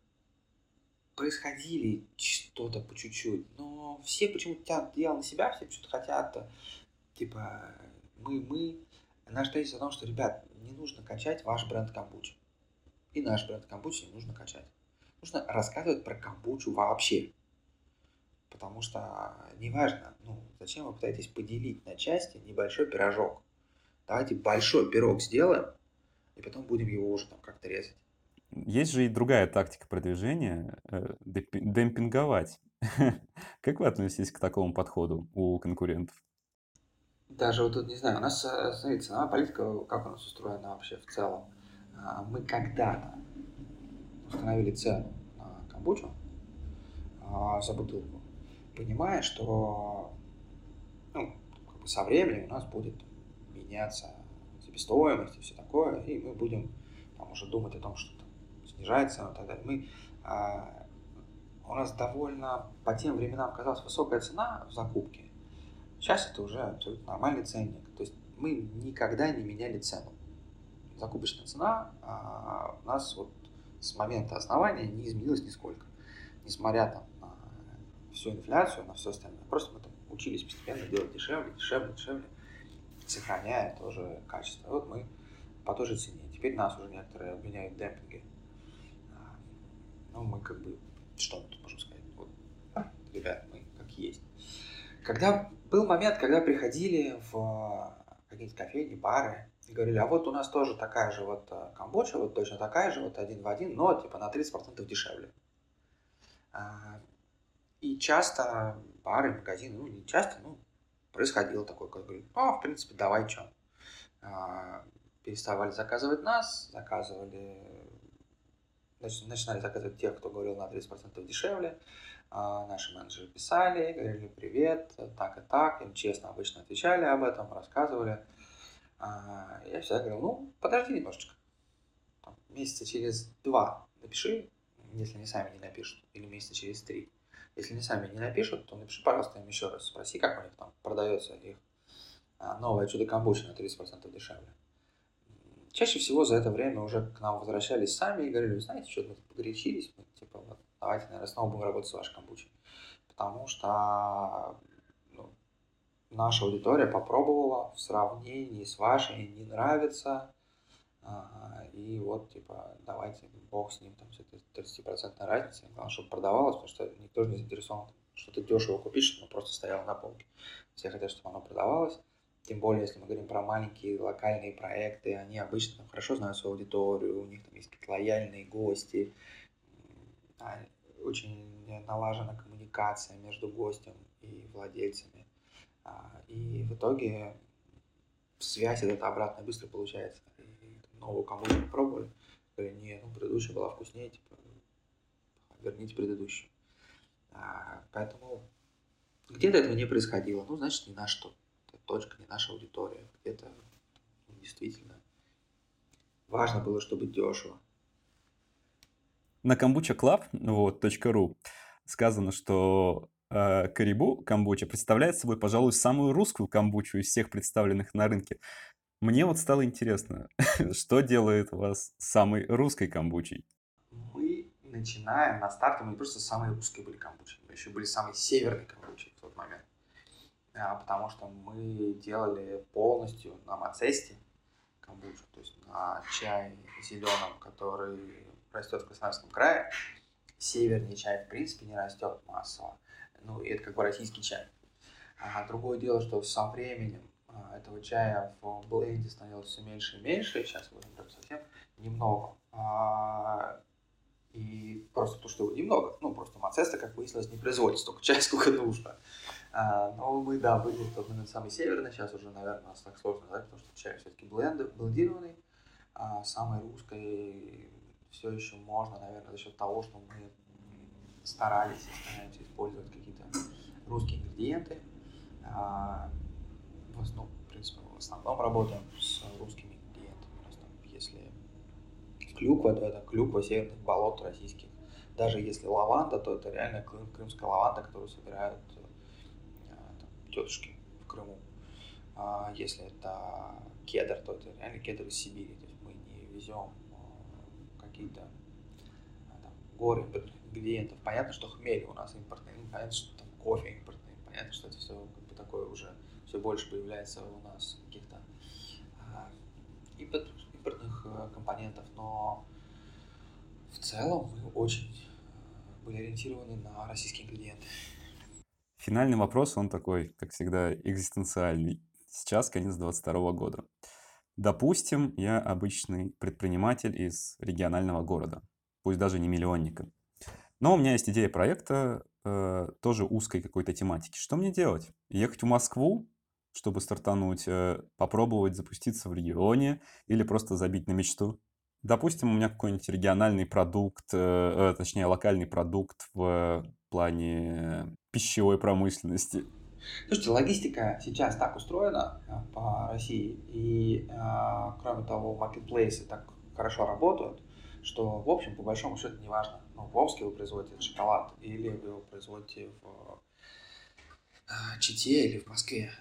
происходили что-то по чуть-чуть, но все почему-то тянут дело на себя, все почему-то хотят, типа, мы, мы, наш тезис о том, что, ребят, не нужно качать ваш бренд камбучи. И наш бренд камбучи не нужно качать. Нужно рассказывать про камбучу вообще. Потому что неважно, ну, зачем вы пытаетесь поделить на части небольшой пирожок. Давайте большой пирог сделаем, и потом будем его уже там как-то резать. Есть же и другая тактика продвижения э, – демпинговать. Как вы относитесь к такому подходу у конкурентов? Даже вот тут, не знаю, у нас, э, смотрите, ценовая политика, как у нас устроена вообще в целом. А, мы когда-то установили цену на камбучу а, за бутылку, понимая, что ну, как бы со временем у нас будет меняться себестоимость и все такое, и мы будем там, уже думать о том, что там, цену и так далее. Мы, а, у нас довольно по тем временам казалась высокая цена в закупке, Сейчас это уже абсолютно нормальный ценник. То есть мы никогда не меняли цену. Закупочная цена а, у нас вот с момента основания не изменилась нисколько. Несмотря там, на всю инфляцию, на все остальное. Просто мы там учились постепенно делать дешевле, дешевле, дешевле, сохраняя тоже качество. вот мы по той же цене. Теперь нас уже некоторые обменяют демпинги. А, ну, мы как бы, что мы тут можем сказать? Вот, ребят, мы как есть. Когда был момент, когда приходили в какие-то кофейни, бары и говорили, а вот у нас тоже такая же вот э, камбоджа, вот точно такая же, вот один в один, но типа на 30% дешевле. А, и часто бары, магазины, ну не часто, ну происходило такое, как говорит, а, в принципе, давай что. Переставали заказывать нас, заказывали, начинали заказывать тех, кто говорил на 30% дешевле. Наши менеджеры писали, говорили, привет, так и так, им честно обычно отвечали об этом, рассказывали. Я всегда говорил, ну, подожди немножечко. Там, месяца через два напиши, если они сами не напишут, или месяца через три. Если они сами не напишут, то напиши, пожалуйста, им еще раз, спроси, как у них там продается их а, новое чудо камбуча на 30% дешевле. Чаще всего за это время уже к нам возвращались сами и говорили, знаете, что мы погорячились, мы, типа, вот, давайте, наверное, снова будем работать с вашей камбучей. Потому что ну, наша аудитория попробовала в сравнении с вашей, не нравится, и вот, типа, давайте, бог с ним, там, с этой 30% разницей. Главное, чтобы продавалось, потому что никто же не заинтересован что-то дешево купить, чтобы оно просто стояло на полке. Все хотят, чтобы оно продавалось. Тем более, если мы говорим про маленькие локальные проекты, они обычно там, хорошо знают свою аудиторию, у них там есть какие-то лояльные гости, очень налажена коммуникация между гостем и владельцами. А, и в итоге связь эта обратная быстро получается новую кому-то пробовали. Говорили, не, ну предыдущая была вкуснее, типа, верните предыдущую. А, поэтому где-то этого не происходило. Ну, значит, не наш что точка, не наша аудитория. Где-то действительно важно было, чтобы дешево. На Kombucha Club, вот, .ru сказано, что э, Карибу камбуча представляет собой, пожалуй, самую русскую камбучу из всех представленных на рынке. Мне вот стало интересно, что делает вас самой русской камбучей? Мы начинаем на старте, мы не просто самые русские были камбучи, мы еще были самые северные камбучи в тот момент. А, потому что мы делали полностью на Мацесте камбучу, то есть на чай зеленом, который растет в Краснодарском крае. Северный чай, в принципе, не растет массово. Ну, и это как бы российский чай. А другое дело, что со временем а, этого чая в бленде становилось все меньше и меньше, сейчас его прям совсем немного. А, и просто то, что его немного, ну, просто Мацеста, как выяснилось, не производит столько чая, сколько нужно. А, но мы, да, были в тот момент самый северный, сейчас уже, наверное, у нас так сложно, да, потому что чай все-таки бленд, блендированный, самый русской все еще можно, наверное, за счет того, что мы старались и стараемся использовать какие-то русские ингредиенты, в основном, в принципе, в основном работаем с русскими клиентами. Просто если клюква, то это клюква северных болот российских. Даже если лаванда, то это реально крымская лаванда, которую собирают э, там, тетушки в Крыму. А если это кедр, то это реально кедр из Сибири. То есть мы не везем какие-то там, горы ингредиентов. Понятно, что хмель у нас импортный, понятно, что там кофе импортный, понятно, что это все как бы такое уже все больше появляется у нас каких-то а, импортных э, компонентов, но в целом мы очень э, были ориентированы на российские ингредиенты. Финальный вопрос, он такой, как всегда, экзистенциальный. Сейчас конец 22 года. Допустим, я обычный предприниматель из регионального города, пусть даже не миллионника. Но у меня есть идея проекта, э, тоже узкой какой-то тематики. Что мне делать? Ехать в Москву, чтобы стартануть, э, попробовать запуститься в регионе или просто забить на мечту. Допустим, у меня какой-нибудь региональный продукт, э, э, точнее локальный продукт в плане пищевой промышленности. Слушайте, логистика сейчас так устроена по России, и кроме того, маркетплейсы так хорошо работают, что, в общем, по большому счету, не важно, ну, в Омске вы производите шоколад или вы его производите в Чите или в Москве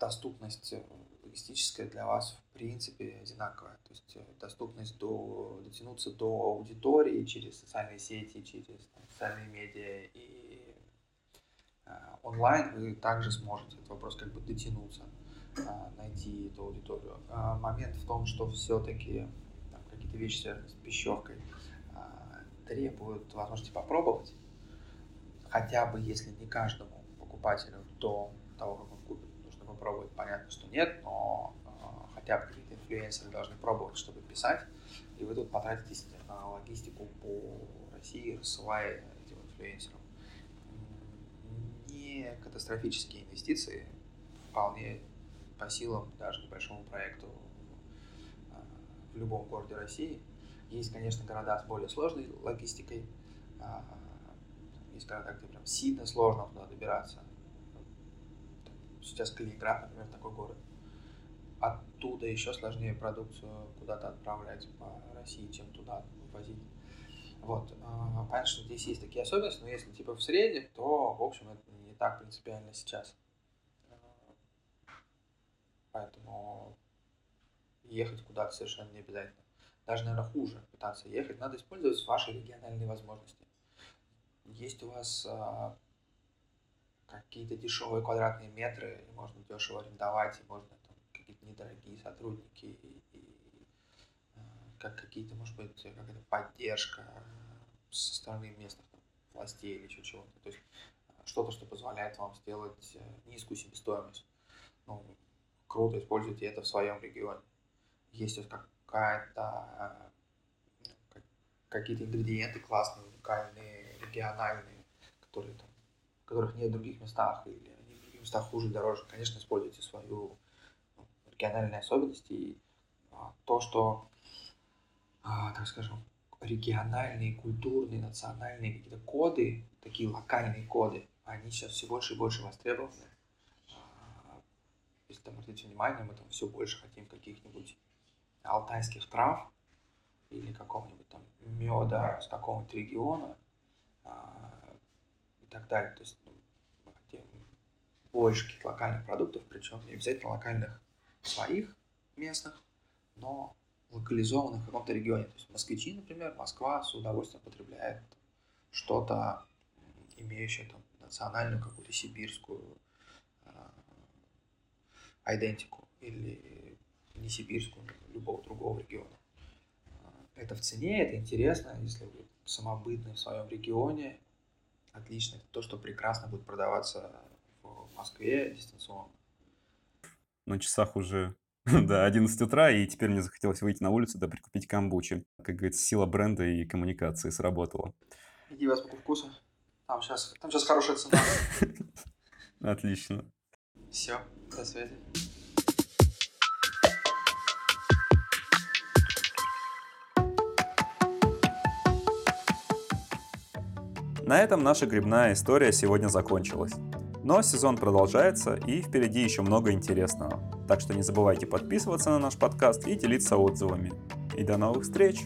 доступность э, логистическая для вас в принципе одинаковая. То есть э, доступность до, дотянуться до аудитории через социальные сети, через там, социальные медиа и э, онлайн вы также сможете этот вопрос как бы дотянуться, э, найти эту аудиторию. Э, момент в том, что все-таки какие-то вещи, связанные с пищевкой, э, требуют возможности попробовать, хотя бы если не каждому покупателю до того, как он попробовать, понятно, что нет, но э, хотя бы какие-то инфлюенсеры должны пробовать, чтобы писать, и вы тут потратитесь на логистику по России, рассылая этим инфлюенсерам. Катастрофические инвестиции, вполне по силам даже небольшому проекту а, в любом городе России. Есть, конечно, города с более сложной логистикой, а, есть города, где прям сильно сложно туда добираться. Сейчас Калининград, например, такой город. Оттуда еще сложнее продукцию куда-то отправлять по России, чем туда возить. Вот. А, понятно, что здесь есть такие особенности, но если типа в среднем, то, в общем, это так принципиально сейчас. Поэтому ехать куда-то совершенно не обязательно. Даже, наверное, хуже пытаться ехать. Надо использовать ваши региональные возможности. Есть у вас а, какие-то дешевые квадратные метры, и можно дешево арендовать, и можно там какие-то недорогие сотрудники, и, и а, как какие-то, может быть, какая-то поддержка со стороны местных там, властей или еще чего-то. То есть что-то, что позволяет вам сделать э, низкую себестоимость. Ну, круто, используйте это в своем регионе. Есть вот какая-то какие-то ингредиенты классные, уникальные, региональные, которые там, которых нет в других местах, или они в других местах хуже, дороже, конечно, используйте свою ну, региональные особенности и а, то, что, а, так скажем, региональные, культурные, национальные какие-то коды, такие локальные коды, они сейчас все больше и больше востребованы если там обратите внимание, мы там все больше хотим каких-нибудь алтайских трав или какого-нибудь там меда с какого-нибудь региона а, и так далее. То есть ну, мы хотим больше каких-то локальных продуктов, причем не обязательно локальных своих местных, но локализованных в каком-то регионе. То есть москвичи, например, Москва с удовольствием потребляет что-то, имеющее там национальную какую-то сибирскую айдентику или не сибирскую, любого другого региона. Это в цене, это интересно, если вы самобытны в своем регионе, отлично. Это то, что прекрасно будет продаваться в Москве дистанционно. На часах уже да, 11 утра, и теперь мне захотелось выйти на улицу, да, прикупить камбучи. Как говорится, сила бренда и коммуникации сработала. Иди вас по вкусу. Там сейчас, там сейчас хорошая цена. Отлично. Все, до связи. На этом наша грибная история сегодня закончилась. Но сезон продолжается и впереди еще много интересного. Так что не забывайте подписываться на наш подкаст и делиться отзывами. И до новых встреч!